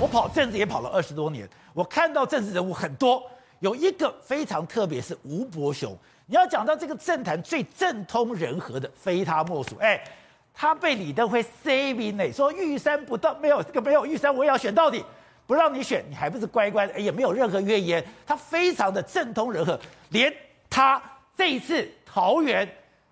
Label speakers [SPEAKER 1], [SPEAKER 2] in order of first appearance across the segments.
[SPEAKER 1] 我跑政治也跑了二十多年，我看到政治人物很多，有一个非常特别，是吴伯雄。你要讲到这个政坛最政通人和的，非他莫属。哎，他被李登辉塞名呢，说玉山不到，没有这个没有玉山，我也要选到底，不让你选，你还不是乖乖的？哎，也没有任何怨言，他非常的政通人和，连他这一次桃园。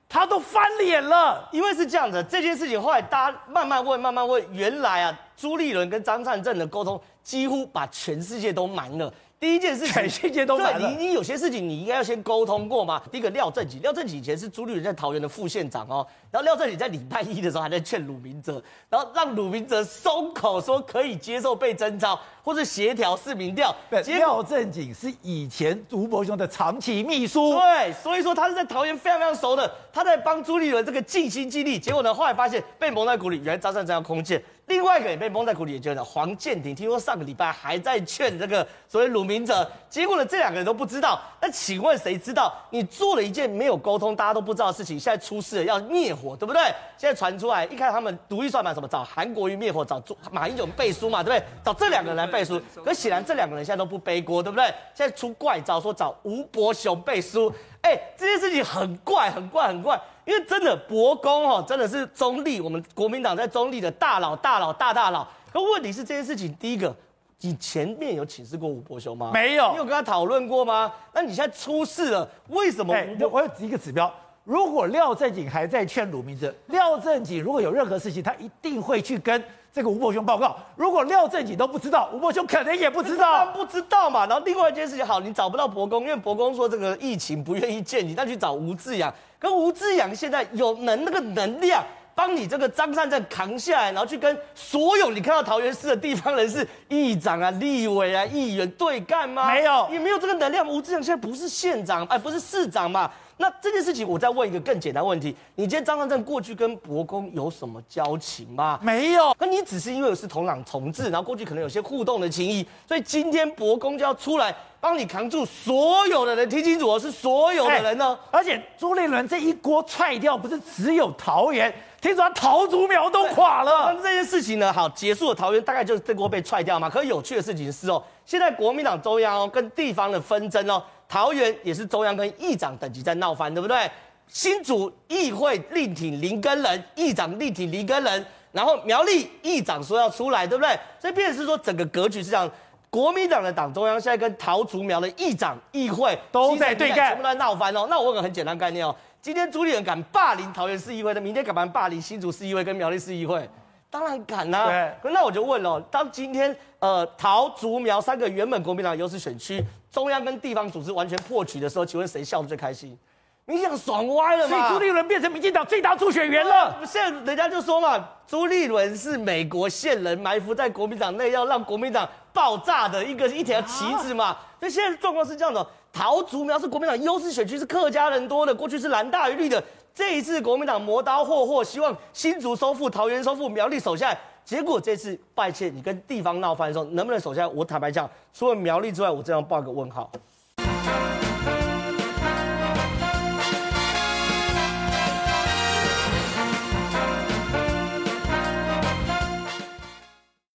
[SPEAKER 1] 他都翻脸了，
[SPEAKER 2] 因为是这样的，这件事情后来大家慢慢问，慢慢问，原来啊，朱立伦跟张善政的沟通几乎把全世界都瞒了。第一件事情，
[SPEAKER 1] 全世界都瞒了。
[SPEAKER 2] 你你有些事情你应该要先沟通过嘛。第一个廖正己，廖正己以前是朱立伦在桃园的副县长哦。然后廖正己在礼拜一的时候还在劝鲁明哲，然后让鲁明哲松口说可以接受被征召或是协调市民调。
[SPEAKER 1] 廖正景是以前吴伯雄的长期秘书，
[SPEAKER 2] 对，所以说他是在桃园非常非常熟的，他在帮朱立伦这个尽心尽力。结果呢，后来发现被蒙在鼓里，原来张善政要空降。另外一个也被蒙在鼓里，也就是黄建庭，听说上个礼拜还在劝这个所谓鲁明哲，结果呢，这两个人都不知道。那请问谁知道？你做了一件没有沟通、大家都不知道的事情，现在出事了，要灭火，对不对？现在传出来，一看他们独立算盘，什么找韩国瑜灭火，找马英九背书嘛，对不对？找这两个人来背书，可显然这两个人现在都不背锅，对不对？现在出怪招，说找吴伯雄背书，哎，这件事情很怪，很怪，很怪。因为真的伯公哦，真的是中立，我们国民党在中立的大佬、大佬、大大佬。可问题是这件事情，第一个，你前面有请示过吴伯雄吗？
[SPEAKER 1] 没有。
[SPEAKER 2] 你有跟他讨论过吗？那你现在出事了，为什么？
[SPEAKER 1] 我有一个指标，如果廖正景还在劝鲁明哲，廖正景如果有任何事情，他一定会去跟。这个吴伯雄报告，如果廖正己都不知道，吴伯雄可能也不知道，
[SPEAKER 2] 不知道嘛。然后另外一件事情，好，你找不到伯公，因为伯公说这个疫情不愿意见你，那去找吴志扬。可吴志扬现在有能那个能量，帮你这个张善政扛下来，然后去跟所有你看到桃园市的地方人士、议长啊、立委啊、议员对干吗？
[SPEAKER 1] 没有，
[SPEAKER 2] 也没有这个能量。吴志扬现在不是县长，哎，不是市长嘛。那这件事情，我再问一个更简单问题：你今天张善政过去跟伯公有什么交情吗？
[SPEAKER 1] 没有。
[SPEAKER 2] 那你只是因为是同党同志，然后过去可能有些互动的情谊，所以今天伯公就要出来帮你扛住所有的人。听清楚哦，是所有的人呢。
[SPEAKER 1] 而且朱立伦这一锅踹掉，不是只有桃园，听说他桃竹苗都垮了。
[SPEAKER 2] 那这件事情呢，好，结束了桃园，大概就是这锅被踹掉嘛。可是有趣的事情是哦，现在国民党中央哦跟地方的纷争哦。桃园也是中央跟议长等级在闹翻，对不对？新竹议会力挺林根人，议长力挺林根人，然后苗栗议长说要出来，对不对？所以变成是说整个格局是这样，国民党的党中央现在跟桃竹苗的议长议会
[SPEAKER 1] 都在对干，
[SPEAKER 2] 全部在闹翻哦。那我问个很简单概念哦，今天朱立伦敢霸凌桃园市议会，那明天敢不敢霸凌新竹市议会跟苗栗市议会？当然敢啦、那我就问了，当今天呃桃竹苗三个原本国民党优势选区。中央跟地方组织完全破局的时候，请问谁笑得最开心？你想爽歪了嘛？
[SPEAKER 1] 所以朱立伦变成民进党最大助选员了。
[SPEAKER 2] 现在人家就说嘛，朱立伦是美国线人埋伏在国民党内，要让国民党爆炸的一个一条旗子嘛。啊、所以现在状况是这样的：桃竹苗是国民党优势选区，是客家人多的，过去是蓝大于绿的。这一次国民党磨刀霍霍，希望新竹收复、桃园收复、苗栗守下来。结果这次败欠，你跟地方闹翻的时候，能不能守下来？我坦白讲，除了苗栗之外，我这样报个问号。